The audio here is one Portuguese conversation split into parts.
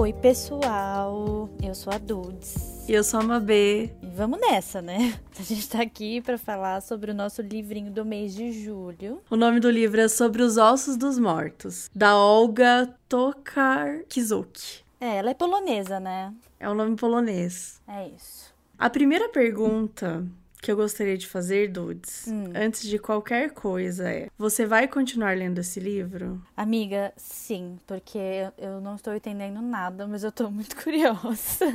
Oi, pessoal. Eu sou a Dudes. E eu sou a Mabê. E vamos nessa, né? A gente tá aqui para falar sobre o nosso livrinho do mês de julho. O nome do livro é Sobre os Ossos dos Mortos, da Olga Tokarczuk. É, ela é polonesa, né? É um nome polonês. É isso. A primeira pergunta que eu gostaria de fazer, Dudes, Hum. antes de qualquer coisa é: você vai continuar lendo esse livro? Amiga, sim, porque eu- não estou entendendo nada, mas eu tô muito curiosa.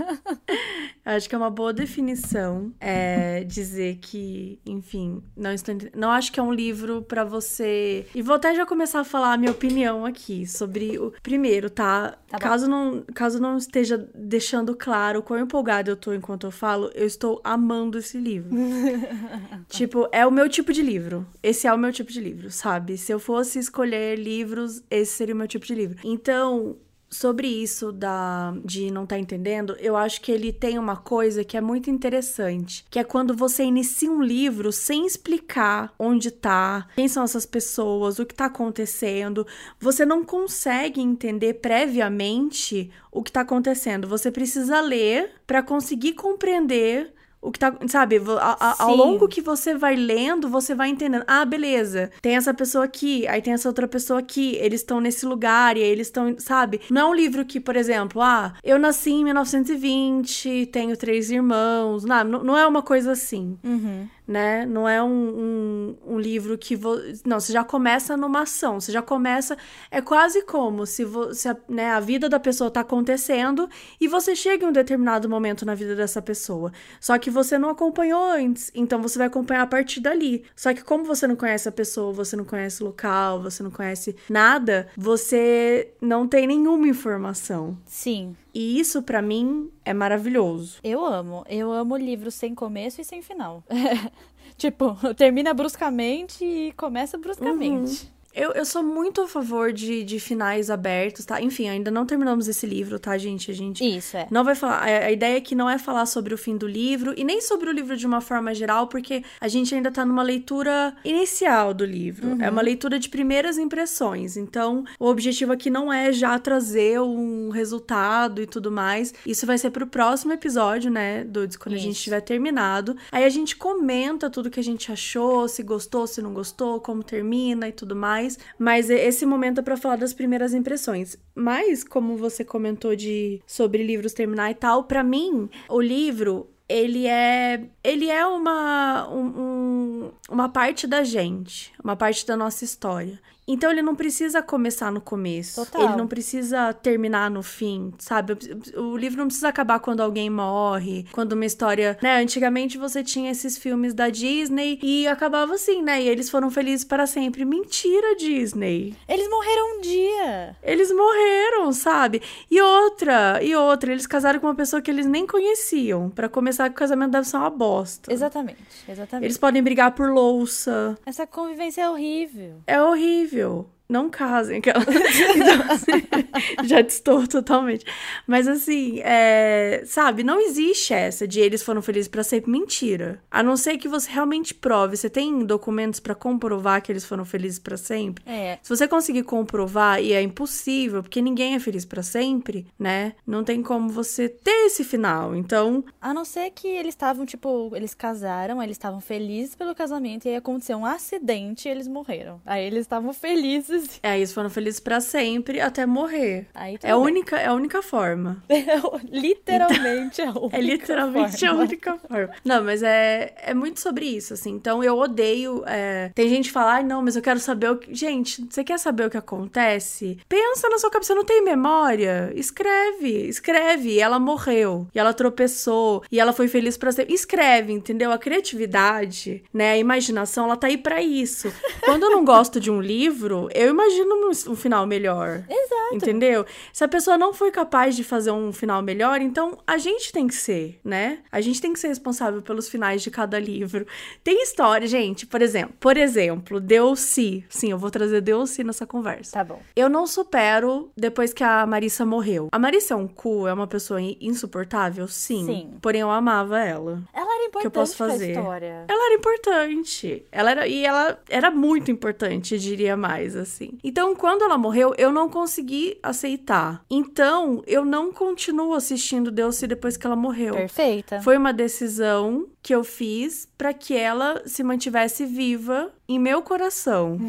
Acho que é uma boa definição é dizer que, enfim, não estou ente- não acho que é um livro pra você. E vou até já começar a falar a minha opinião aqui sobre o primeiro, tá? Tá caso não, caso não esteja deixando claro quão empolgada eu tô enquanto eu falo, eu estou amando esse livro. tipo, é o meu tipo de livro. Esse é o meu tipo de livro, sabe? Se eu fosse escolher livros, esse seria o meu tipo de livro. Então, sobre isso da de não tá entendendo, eu acho que ele tem uma coisa que é muito interessante, que é quando você inicia um livro sem explicar onde tá, quem são essas pessoas, o que tá acontecendo, você não consegue entender previamente o que tá acontecendo. Você precisa ler pra conseguir compreender o que tá, sabe, a- a- ao longo que você vai lendo, você vai entendendo. Ah, beleza. Tem essa pessoa aqui, aí tem essa outra pessoa aqui. Eles estão nesse lugar e aí eles estão, sabe? Não é um livro que, por exemplo, ah, eu nasci em 1920, tenho três irmãos. Não, não não é uma coisa assim Uhum. Né? Não é um, um, um livro que. Vo... Não, você já começa numa ação, você já começa. É quase como se, vo... se a, né, a vida da pessoa tá acontecendo e você chega em um determinado momento na vida dessa pessoa. Só que você não acompanhou antes, então você vai acompanhar a partir dali. Só que, como você não conhece a pessoa, você não conhece o local, você não conhece nada, você não tem nenhuma informação. Sim, E isso, pra mim, é maravilhoso. eu amo. Eu amo livros sem começo e sem final. tipo, termina bruscamente e começa bruscamente. Eu, eu sou muito a favor de, de finais abertos, tá? Enfim, ainda não terminamos esse livro, tá, gente? A gente Isso, é. não vai falar. A, a ideia aqui não é falar sobre o fim do livro e nem sobre o livro de uma forma geral, porque a gente ainda tá numa leitura inicial do livro. É uma leitura de primeiras impressões. Então, o objetivo aqui não é já trazer um resultado e tudo mais. Isso vai ser pro próximo episódio, né, Dudes? Quando a gente Isso. tiver terminado. Aí a gente comenta tudo que a gente achou, se gostou, se não gostou, como termina e tudo mais. Mas e- esse momento é pra falar das primeiras impressões. Mas, como você comentou de sobre livros terminar e tal, pra mim, o livro. Ele é. Ele é uma. um- um- uma parte da gente. Uma parte da nossa história. Então ele não precisa começar no começo. Total. Ele não precisa terminar no fim, sabe? O livro não precisa acabar quando alguém morre, quando uma história, né? Antigamente você tinha esses filmes da Disney e acabava assim, né? E eles foram felizes para sempre. Mentira, Disney. Eles morreram um dia. Eles morreram, sabe? E outra, e outra, eles casaram com uma pessoa que eles nem conheciam. Pra começar, o casamento deve ser uma bosta. Exatamente, exatamente. Eles podem brigar por louça. Essa convivência é horrível. É horrível incrível. Não casem. Aquela... Então, assim, já distor totalmente. Mas assim, é... sabe, não existe essa de eles foram felizes pra sempre. Mentira. A não ser que você realmente prove. Você tem documentos pra comprovar que eles foram felizes pra sempre? É, Se você conseguir comprovar, e é impossível, porque ninguém é feliz pra sempre, né? Não tem como você ter esse final. Então, a não ser que eles estavam, tipo, eles casaram, eles estavam felizes pelo casamento, e aí aconteceu um acidente e eles morreram. Aí eles estavam felizes. É, eles foram felizes pra sempre até morrer. Aí É a única, é a única forma. literalmente a única É literalmente a forma. única forma. Não, mas é, é muito sobre isso, assim. Então eu odeio. é, Tem gente que fala, ai, não, mas eu quero saber o que. Gente, você quer saber o que acontece? Pensa na sua cabeça, você não tem memória? Escreve, escreve. E ela morreu, e ela tropeçou, e ela foi feliz pra sempre. Escreve, entendeu? A criatividade, né? A imaginação, ela tá aí pra isso. Quando eu não gosto de um livro, eu eu imagino um, final melhor. Exato. Entendeu? Se a pessoa não foi capaz de fazer um final melhor, então a gente tem que ser, né? A gente tem que ser responsável pelos finais de cada livro. Tem história, gente, por exemplo, por exemplo, Deusi. Sim, eu vou trazer Deusi nessa conversa. Tá bom. Eu não supero depois que a Marissa morreu. A Marissa é um cu, é uma pessoa insuportável? Sim. Sim. Porém, eu amava ela. Ela era importante que eu posso fazer? história. Ela era importante. Ela era, e ela era muito importante, diria mais, assim. Então, quando ela morreu, eu não consegui aceitar. Então, eu não continuo assistindo Deusi depois que ela morreu. Perfeita. Foi uma decisão que eu fiz para que ela se mantivesse viva em meu coração.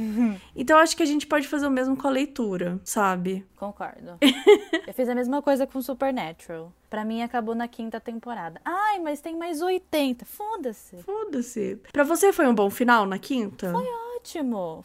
Então acho que a gente pode fazer o mesmo com a leitura, sabe? Concordo. eu fiz a mesma coisa com Supernatural. Pra mim acabou na quinta temporada. Ai, mas tem mais 80. Foda-se. Foda-se. Pra você foi um bom final na quinta? Foi ótimo.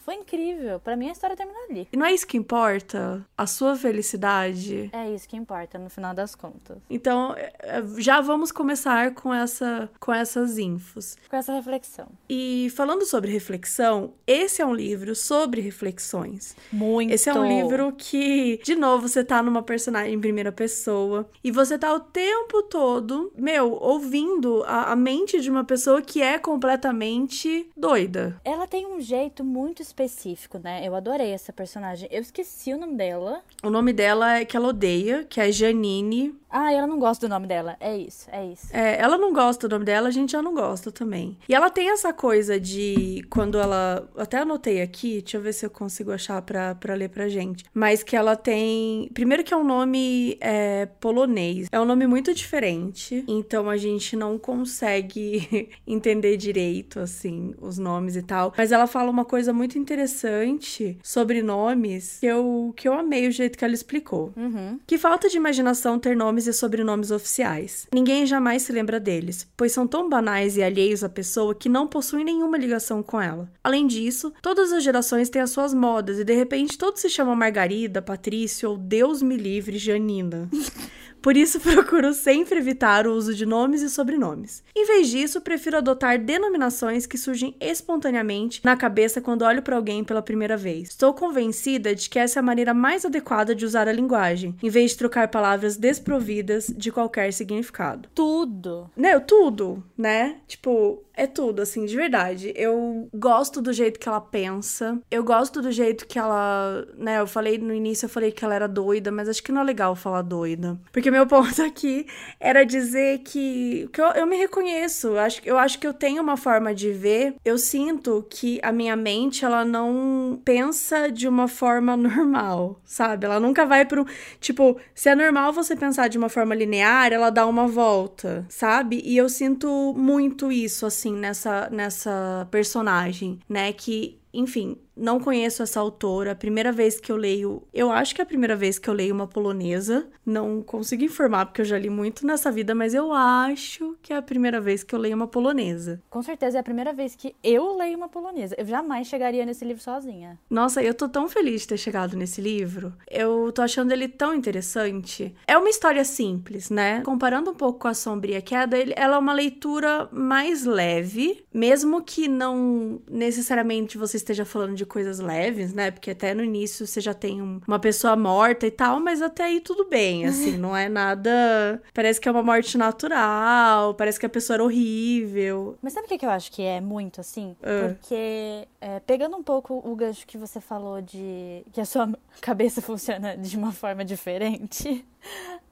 Foi incrível. Pra mim a história terminou ali. E não é isso que importa? A sua felicidade? É isso que importa no final das contas. Então, é, é, já vamos começar com essa com essas infos. Com essa reflexão. E falando sobre reflexão, esse é um livro sobre reflexões. Muito. Esse é um livro que, de novo, você tá numa personagem em primeira pessoa e você tá o tempo todo, meu, ouvindo a, a mente de uma pessoa que é completamente doida. Ela tem um jeito muito específico, né? Eu adorei essa personagem. Eu esqueci o nome dela. O nome dela é que ela odeia, que é Janine. Ah, ela não gosta do nome dela. É isso, é isso. É, ela não gosta do nome dela, a gente já não gosta também. E ela tem essa coisa de quando ela. Até anotei aqui, deixa eu ver se eu consigo achar pra, pra ler pra gente. Mas que ela tem. Primeiro que é um nome é, polonês. É um nome muito diferente. Então a gente não consegue entender direito, assim, os nomes e tal. Mas ela fala uma coisa muito interessante sobre nomes que eu, que eu amei o jeito que ela explicou. Uhum. Que falta de imaginação ter nomes e sobrenomes oficiais. Ninguém jamais se lembra deles, pois são tão banais e alheios à pessoa que não possuem nenhuma ligação com ela. Além disso, todas as gerações têm as suas modas e de repente todos se chamam Margarida, Patrício ou Deus me livre, Janina. Por isso, procuro sempre evitar o uso de nomes e sobrenomes. Em vez disso, prefiro adotar denominações que surgem espontaneamente na cabeça quando olho para alguém pela primeira vez. Estou convencida de que essa é a maneira mais adequada de usar a linguagem, em vez de trocar palavras desprovidas de qualquer significado. Tudo. Né, tudo, né? Tipo, é tudo, assim, de verdade. Eu gosto do jeito que ela pensa. Eu gosto do jeito que ela. Né, eu falei no início, eu falei que ela era doida, mas acho que não é legal falar doida. Porque meu ponto aqui era dizer que, que eu, eu me reconheço. Acho, eu acho que eu tenho uma forma de ver. Eu sinto que a minha mente, ela não pensa de uma forma normal, sabe? Ela nunca vai pro. Tipo, se é normal você pensar de uma forma linear, ela dá uma volta, sabe? E eu sinto muito isso, assim, nessa, nessa personagem, né? Que, enfim, não conheço essa autora. A primeira vez que eu leio, eu acho que é a primeira vez que eu leio uma polonesa. Não consigo informar porque eu já li muito nessa vida, mas eu acho que é a primeira vez que eu leio uma polonesa. Com certeza é a primeira vez que eu leio uma polonesa. Eu jamais chegaria nesse livro sozinha. Nossa, eu tô tão feliz de ter chegado nesse livro. Eu tô achando ele tão interessante. É uma história simples, né? Comparando um pouco com a Sombria Queda, ela é uma leitura mais leve, mesmo que não necessariamente você esteja falando de coisas leves, né? Porque até no início você já tem um, uma pessoa morta e tal, mas até aí tudo bem, assim, não é nada. Parece que é uma morte natural, parece que a pessoa era horrível. Mas sabe o que, que eu acho que é muito assim? Ah. Porque, é, pegando um pouco o gancho que você falou de que a sua cabeça funciona de uma forma diferente.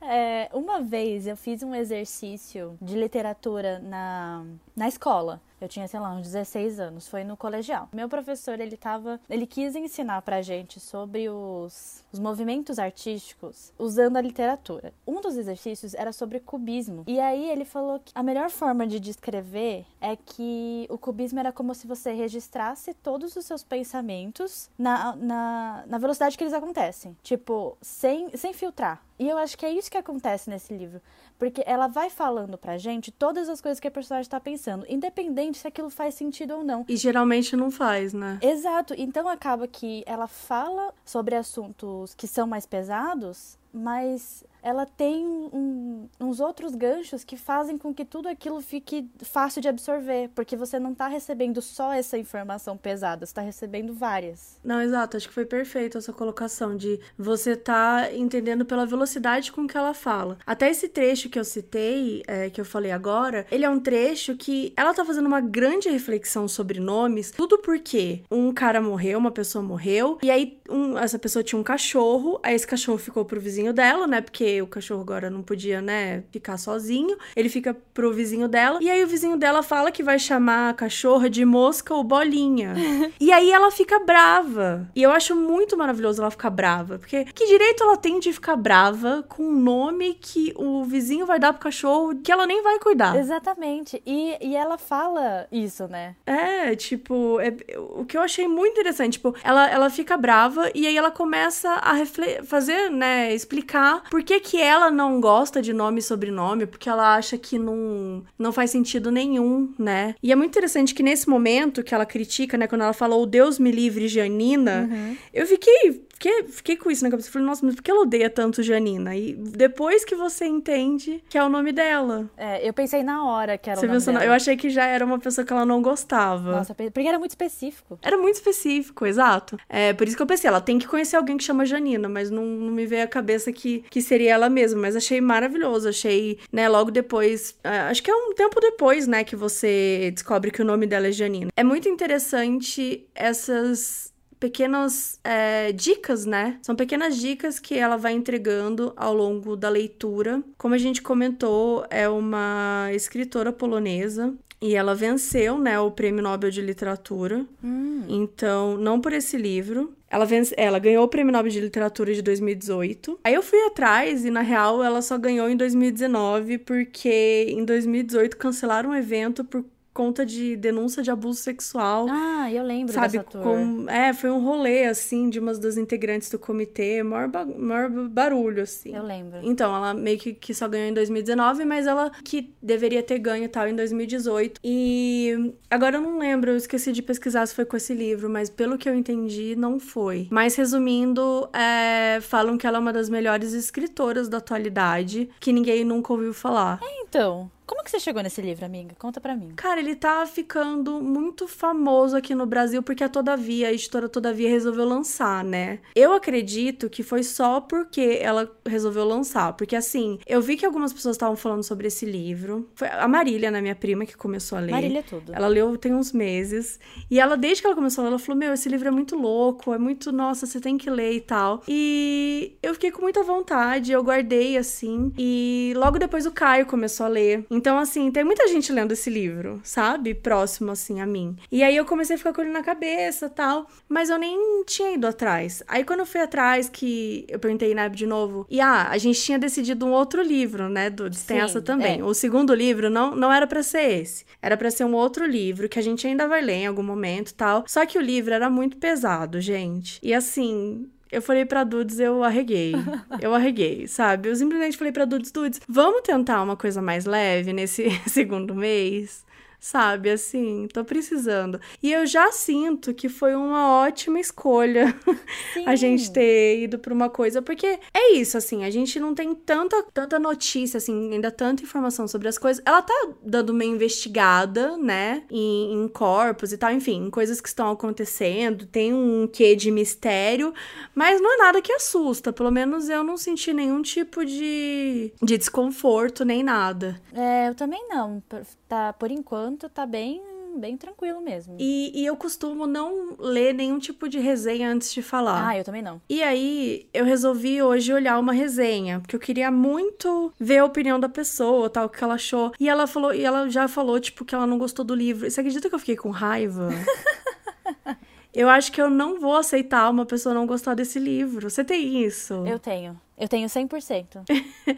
É, uma vez eu fiz um exercício de literatura na, na escola. Eu tinha, sei lá, uns 16 anos, foi no colegial. Meu professor, ele tava, ele quis ensinar pra gente sobre os, os movimentos artísticos usando a literatura. Um dos exercícios era sobre cubismo. E aí ele falou que a melhor forma de descrever é que o cubismo era como se você registrasse todos os seus pensamentos na, na, na velocidade que eles acontecem. Tipo, sem, sem filtrar. E eu acho que é isso que acontece nesse livro. Porque ela vai falando pra gente todas as coisas que a personagem tá pensando, independente se aquilo faz sentido ou não. E geralmente não faz, né? Exato. Então acaba que ela fala sobre assuntos que são mais pesados, mas ela tem um, uns outros ganchos que fazem com que tudo aquilo fique fácil de absorver, porque você não está recebendo só essa informação pesada, você está recebendo várias. Não, exato, acho que foi perfeito essa colocação de você tá entendendo pela velocidade com que ela fala. Até esse trecho que eu citei, é, que eu falei agora, ele é um trecho que ela tá fazendo uma grande reflexão sobre nomes, tudo porque um cara morreu, uma pessoa morreu, e aí um, essa pessoa tinha um cachorro, aí esse cachorro ficou pro vizinho dela, né, porque o cachorro agora não podia, né, ficar sozinho. Ele fica pro vizinho dela. E aí o vizinho dela fala que vai chamar a cachorra de mosca ou bolinha. e aí ela fica brava. E eu acho muito maravilhoso ela ficar brava. Porque que direito ela tem de ficar brava com um nome que o vizinho vai dar pro cachorro que ela nem vai cuidar? Exatamente. E, e ela fala isso, né? É, tipo, é, o que eu achei muito interessante, tipo, ela, ela fica brava e aí ela começa a fazer, né, explicar por que que ela não gosta de nome e sobrenome, porque ela acha que não, não faz sentido nenhum, né? E é muito interessante que nesse momento que ela critica, né, quando ela falou Deus me livre, Janina, uhum. eu fiquei Fiquei, fiquei com isso na cabeça. Falei, nossa, mas por que ela odeia tanto Janina? E depois que você entende que é o nome dela. É, eu pensei na hora que era você o nome dela. Eu achei que já era uma pessoa que ela não gostava. Nossa, porque era muito específico. Era muito específico, exato. É, por isso que eu pensei, ela tem que conhecer alguém que chama Janina, mas não, não me veio a cabeça que, que seria ela mesma. Mas achei maravilhoso. Achei, né, logo depois. É, acho que é um tempo depois, né, que você descobre que o nome dela é Janina. É muito interessante essas pequenas é, dicas, né? São pequenas dicas que ela vai entregando ao longo da leitura. Como a gente comentou, é uma escritora polonesa. E ela venceu, né, o Prêmio Nobel de Literatura. Hum. Então, não por esse livro. Ela, vence... ela ganhou o Prêmio Nobel de Literatura de 2018. Aí eu fui atrás e, na real, ela só ganhou em 2019 porque em 2018 cancelaram um evento por conta de denúncia de abuso sexual. Ah, eu lembro sabe, dessa tour. Com, é, foi um rolê, assim, de umas das integrantes do comitê, maior, ba maior barulho, assim. Eu lembro. Então, ela meio que, que só ganhou em 2019, mas ela que deveria ter ganho tal em 2018. E agora eu não lembro, eu esqueci de pesquisar se foi com esse livro, mas pelo que eu entendi, não foi. Mas resumindo, é, falam que ela é uma das melhores escritoras da atualidade, que ninguém nunca ouviu falar. É, então. Como que você chegou nesse livro, amiga? Conta pra mim. Cara, ele tá ficando muito famoso aqui no Brasil porque a Todavia, a editora Todavia resolveu lançar, né? Eu acredito que foi só porque ela resolveu lançar, porque assim, eu vi que algumas pessoas estavam falando sobre esse livro. Foi a Marília, né, minha prima, que começou a ler. Marília é tudo. Ela leu tem uns meses. E ela, desde que ela começou a ler, ela falou: Meu, esse livro é muito louco, é muito, nossa, você tem que ler e tal. E eu fiquei com muita vontade, eu guardei assim. E logo depois o Caio começou a ler. Então, assim, tem muita gente lendo esse livro, sabe? Próximo, assim, a mim. E aí eu comecei a ficar com ele na cabeça tal. Mas eu nem tinha ido atrás. Aí quando eu fui atrás, que eu perguntei na de novo. E ah, a gente tinha decidido um outro livro, né, Dudes? Tem essa também. É. O segundo livro não, não era para ser esse. Era para ser um outro livro que a gente ainda vai ler em algum momento tal. Só que o livro era muito pesado, gente. E assim, eu falei pra Dudes, eu arreguei. Eu arreguei, sabe? Eu simplesmente falei pra Dudes, Dudes, vamos tentar uma coisa mais leve nesse segundo mês? Sabe? Assim, tô precisando. E eu já sinto que foi uma ótima escolha a gente ter ido pra uma coisa, porque é isso, assim, a gente não tem tanta, tanta notícia, assim, ainda tanta informação sobre as coisas. Ela tá dando uma investigada, né, em, em corpos e tal, enfim, em coisas que estão acontecendo, tem um quê de mistério, mas não é nada que assusta, pelo menos eu não senti nenhum tipo de, de desconforto, nem nada. É, eu também não, tá, por enquanto enquanto tá bem bem tranquilo mesmo. E, e, eu costumo não ler nenhum tipo de resenha antes de falar. Ah, eu também não. E aí, eu resolvi hoje olhar uma resenha, porque eu queria muito ver a opinião da pessoa, tal, o que ela achou. E ela falou, e ela já falou, tipo, que ela não gostou do livro. Você acredita que eu fiquei com raiva? eu acho que eu não vou aceitar uma pessoa não gostar desse livro. Você tem isso? Eu tenho. Eu tenho 100%.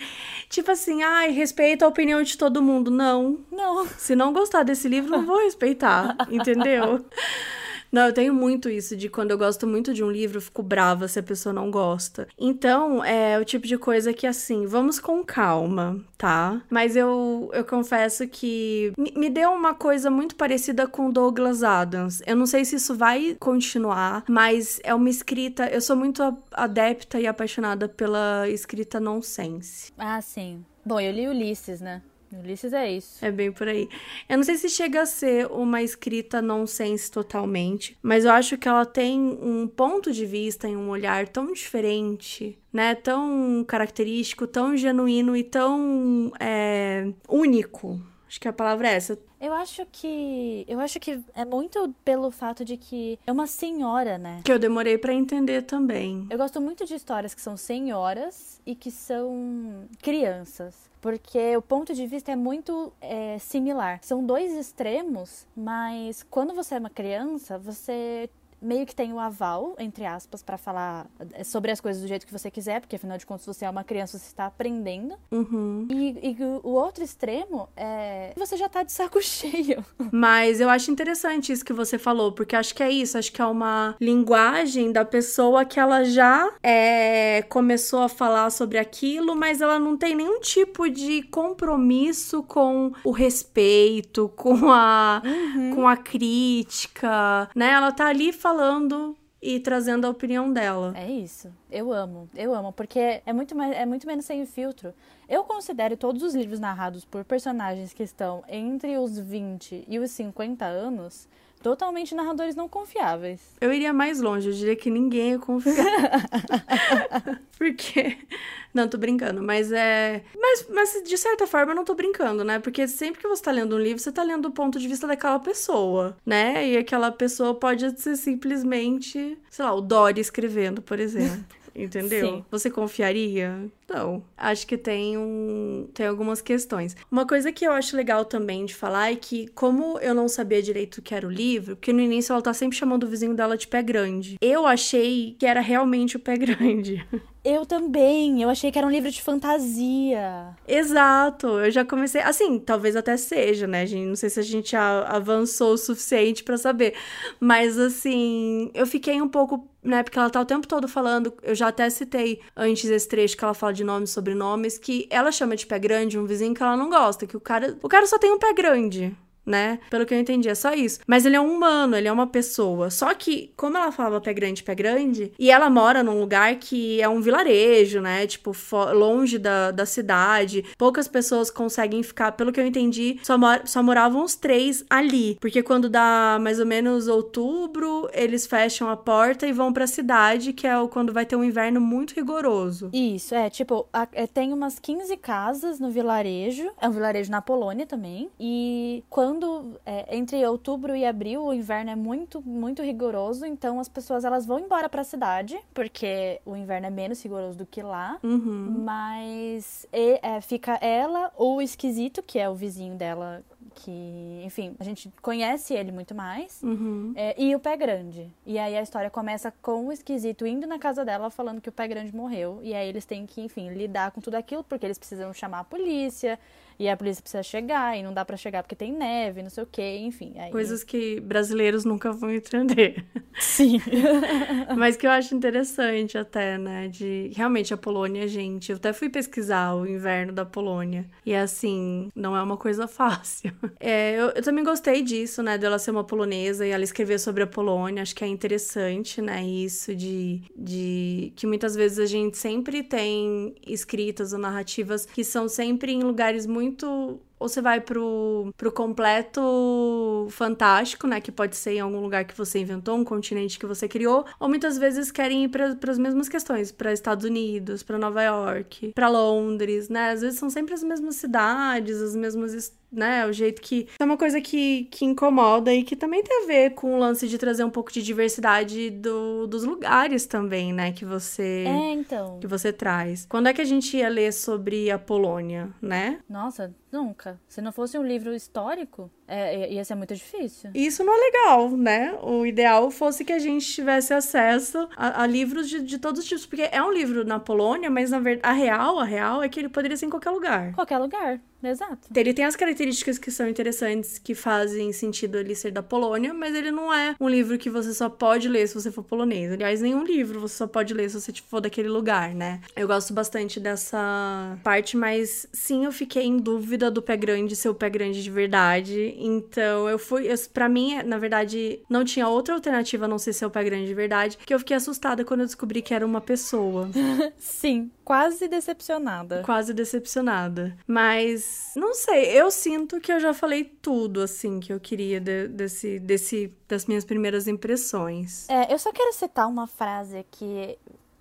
tipo assim, ai, respeita a opinião de todo mundo. Não. Não. Se não gostar desse livro, não vou respeitar, entendeu? Não, eu tenho muito isso de quando eu gosto muito de um livro, eu fico brava se a pessoa não gosta. Então, é o tipo de coisa que, assim, vamos com calma, tá? Mas eu, eu confesso que me, me deu uma coisa muito parecida com Douglas Adams. Eu não sei se isso vai continuar, mas é uma escrita. Eu sou muito adepta e apaixonada pela escrita nonsense. Ah, sim. Bom, eu li Ulisses, né? Ulisses é isso. É bem por aí. Eu não sei se chega a ser uma escrita nonsense totalmente, mas eu acho que ela tem um ponto de vista e um olhar tão diferente, né? Tão característico, tão genuíno e tão é, único. Acho que a palavra é essa. Eu acho que. Eu acho que é muito pelo fato de que é uma senhora, né? Que eu demorei para entender também. Eu gosto muito de histórias que são senhoras e que são crianças porque o ponto de vista é muito é, similar. São dois extremos, mas quando você é uma criança, você meio que tem o aval, entre aspas, para falar é, sobre as coisas do jeito que você quiser, porque afinal de contas você é uma criança, você está aprendendo. Uhum. E, e, o outro extremo é você já tá de saco cheio. Mas eu acho interessante isso que você falou, porque acho que é isso, acho que é uma linguagem da pessoa que ela já é, começou a falar sobre aquilo, mas ela não tem nenhum tipo de compromisso com o respeito, com a, uhum. com a crítica, né? Ela tá ali falando falando e trazendo a opinião dela. É isso. Eu amo, eu amo, porque é muito, mais, é muito menos sem filtro. Eu considero todos os livros narrados por personagens que estão entre os 20 e os 50 anos totalmente narradores não confiáveis. Eu iria mais longe, eu diria que ninguém é confiável. Porque. Não, tô brincando, mas é. Mas, mas de certa forma eu não tô brincando, né? Porque sempre que você tá lendo um livro, você tá lendo do ponto de vista daquela pessoa, né? E aquela pessoa pode ser simplesmente, sei lá, o Dory escrevendo, por exemplo. Entendeu? Sim. Você confiaria? Não. Acho que tem um tem algumas questões. Uma coisa que eu acho legal também de falar é que como eu não sabia direito o que era o livro, porque no início ela tá sempre chamando o vizinho dela de pé grande. Eu achei que era realmente o pé grande. Eu também. Eu achei que era um livro de fantasia. Exato. Eu já comecei. Assim, talvez até seja, né, gente? Não sei se a gente avançou o suficiente para saber. Mas, assim, eu fiquei um pouco. Né, porque ela tá o tempo todo falando. Eu já até citei antes esse trecho que ela fala de nomes e sobrenomes. Que ela chama de pé grande um vizinho que ela não gosta. Que o cara. O cara só tem um pé grande né? Pelo que eu entendi, é só isso. Mas ele é um humano, ele é uma pessoa. Só que, como ela falava pé grande, pé grande, e ela mora num lugar que é um vilarejo, né? Tipo, longe da, da cidade, poucas pessoas conseguem ficar. Pelo que eu entendi, só, mor só moravam os três ali. Porque quando dá mais ou menos outubro, eles fecham a porta e vão pra cidade, que é quando vai ter um inverno muito rigoroso. Isso, é, tipo, a, é, tem umas 15 casas no vilarejo. É um vilarejo na Polônia também. E quando quando é, entre outubro e abril o inverno é muito muito rigoroso, então as pessoas elas vão embora para a cidade porque o inverno é menos rigoroso do que lá. Uhum. Mas e, é, fica ela ou o esquisito que é o vizinho dela que, enfim, a gente conhece ele muito mais. Uhum. É, e o pé grande. E aí a história começa com o esquisito indo na casa dela falando que o pé grande morreu. E aí eles têm que, enfim, lidar com tudo aquilo, porque eles precisam chamar a polícia. E a polícia precisa chegar, e não dá para chegar porque tem neve, não sei o quê, enfim. Aí... Coisas que brasileiros nunca vão entender. Sim. Mas que eu acho interessante até, né? De realmente a Polônia, gente. Eu até fui pesquisar o inverno da Polônia. E assim, não é uma coisa fácil. É, eu, eu também gostei disso, né? Dela ser uma polonesa e ela escrever sobre a Polônia. Acho que é interessante, né? Isso de, de que muitas vezes a gente sempre tem escritas ou narrativas que são sempre em lugares muito muito ou você vai pro, pro completo fantástico, né? Que pode ser em algum lugar que você inventou, um continente que você criou, ou muitas vezes querem ir para as mesmas questões, para Estados Unidos, para Nova York, para Londres, né? Às vezes são sempre as mesmas cidades, as mesmas né? O jeito que. É uma coisa que, que incomoda e que também tem a ver com o lance de trazer um pouco de diversidade do, dos lugares também, né? Que você. É, então. Que você traz. Quando é que a gente ia ler sobre a Polônia, né? Nossa, nunca. Se não fosse um livro histórico, é, ia ser muito difícil. Isso não é legal, né? O ideal fosse que a gente tivesse acesso a, a livros de, de todos os tipos. Porque é um livro na Polônia, mas na verdade, a real, a real é que ele poderia ser em qualquer lugar. Qualquer lugar. Exato. Ele tem as características que são interessantes, que fazem sentido ele ser da Polônia, mas ele não é um livro que você só pode ler se você for polonês. Aliás, nenhum livro você só pode ler se você for daquele lugar, né? Eu gosto bastante dessa parte, mas sim, eu fiquei em dúvida do pé grande ser o pé grande de verdade. Então eu fui. Pra mim, na verdade, não tinha outra alternativa a não ser ser o pé grande de verdade, que eu fiquei assustada quando eu descobri que era uma pessoa. sim, quase decepcionada. Quase decepcionada. Mas, não sei, eu sinto que eu já falei tudo, assim, que eu queria de, desse, desse, das minhas primeiras impressões. É, eu só quero citar uma frase aqui.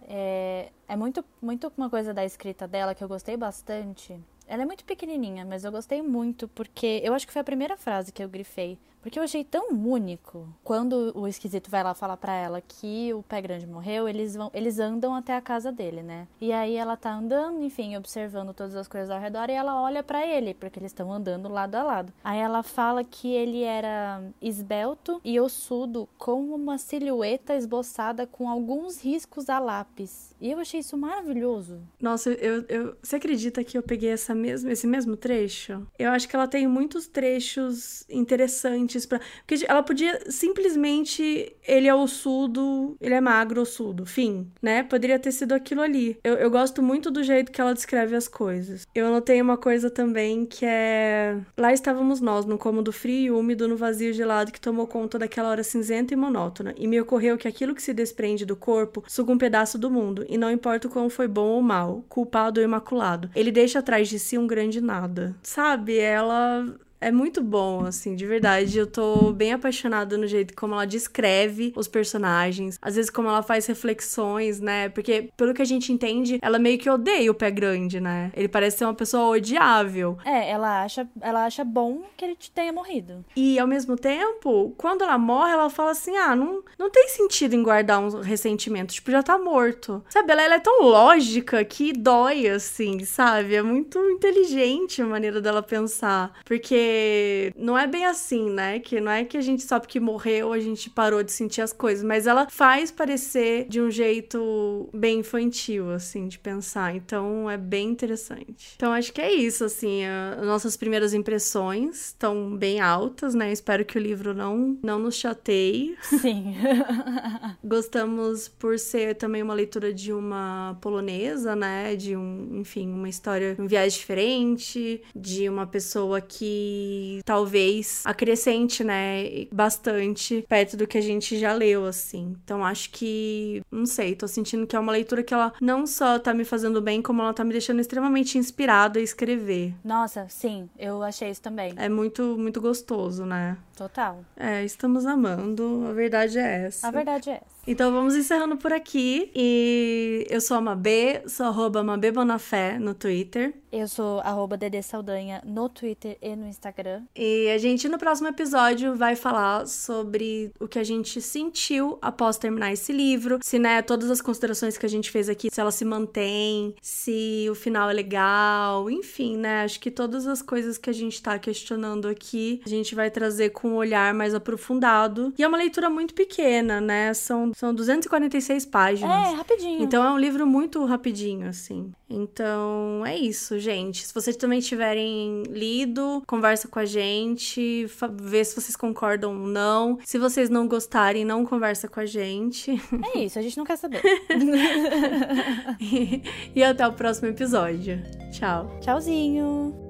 É, é muito, muito uma coisa da escrita dela que eu gostei bastante. Ela é muito pequenininha, mas eu gostei muito porque eu acho que foi a primeira frase que eu grifei. Porque eu achei tão único. Quando o esquisito vai lá falar para ela que o pé grande morreu, eles vão, eles andam até a casa dele, né? E aí ela tá andando, enfim, observando todas as coisas ao redor e ela olha para ele, porque eles estão andando lado a lado. Aí ela fala que ele era esbelto e ossudo, com uma silhueta esboçada com alguns riscos a lápis. E eu achei isso maravilhoso. Nossa, eu, eu, você acredita que eu peguei essa mesmo, esse mesmo trecho? Eu acho que ela tem muitos trechos interessantes para Porque ela podia simplesmente. Ele é ossudo, ele é magro, ossudo. Fim, né? Poderia ter sido aquilo ali. Eu, eu gosto muito do jeito que ela descreve as coisas. Eu anotei uma coisa também que é. Lá estávamos nós, num cômodo frio e úmido, no vazio gelado que tomou conta daquela hora cinzenta e monótona. E me ocorreu que aquilo que se desprende do corpo suga um pedaço do mundo. E não importa o quão foi bom ou mal, culpado ou imaculado. Ele deixa atrás de si um grande nada. Sabe? Ela é muito bom, assim, de verdade. Eu tô bem apaixonada no jeito como ela descreve os personagens. Às vezes, como ela faz reflexões, né? Porque, pelo que a gente entende, ela meio que odeia o pé grande, né? Ele parece ser uma pessoa odiável. É, ela acha, ela acha bom que ele tenha morrido. E, ao mesmo tempo, quando ela morre, ela fala assim: ah, não, não tem sentido em guardar um ressentimento. Tipo, já tá morto. Sabe? Ela, ela é tão lógica que dói, assim, sabe? É muito inteligente a maneira dela pensar. Porque não é bem assim, né? Que não é que a gente só porque morreu a gente parou de sentir as coisas, mas ela faz parecer de um jeito bem infantil, assim, de pensar. Então é bem interessante. Então acho que é isso, assim, as nossas primeiras impressões estão bem altas, né? Espero que o livro não, não nos chateie. Sim. Gostamos por ser também uma leitura de uma polonesa, né? De um, enfim, uma história, um viagem diferente, de uma pessoa que talvez acrescente, né, bastante perto do que a gente já leu, assim. Então acho que, não sei, tô sentindo que é uma leitura que ela não só tá me fazendo bem, como ela tá me deixando extremamente inspirada a escrever. Nossa, sim, eu achei isso também. É muito, muito gostoso, né? Total. É, estamos amando, a verdade é essa. A verdade é essa. Então vamos encerrando por aqui. E eu sou a Mabê, sou arroba Mabê Bonafé no Twitter. Eu sou arroba Dede Saldanha no Twitter e no Instagram. E a gente no próximo episódio vai falar sobre o que a gente sentiu após terminar esse livro. Se, né, todas as considerações que a gente fez aqui, se ela se mantém, se o final é legal, enfim, né? Acho que todas as coisas que a gente tá questionando aqui, a gente vai trazer com um olhar mais aprofundado. E é uma leitura muito pequena, né? São, são 246 páginas. É, rapidinho. Então é um livro muito rapidinho, assim. Então é isso, gente. Se vocês também tiverem lido, conversa com a gente, vê se vocês concordam ou não. Se vocês não gostarem, não conversa com a gente. É isso, a gente não quer saber. e, e até o próximo episódio. Tchau. Tchauzinho.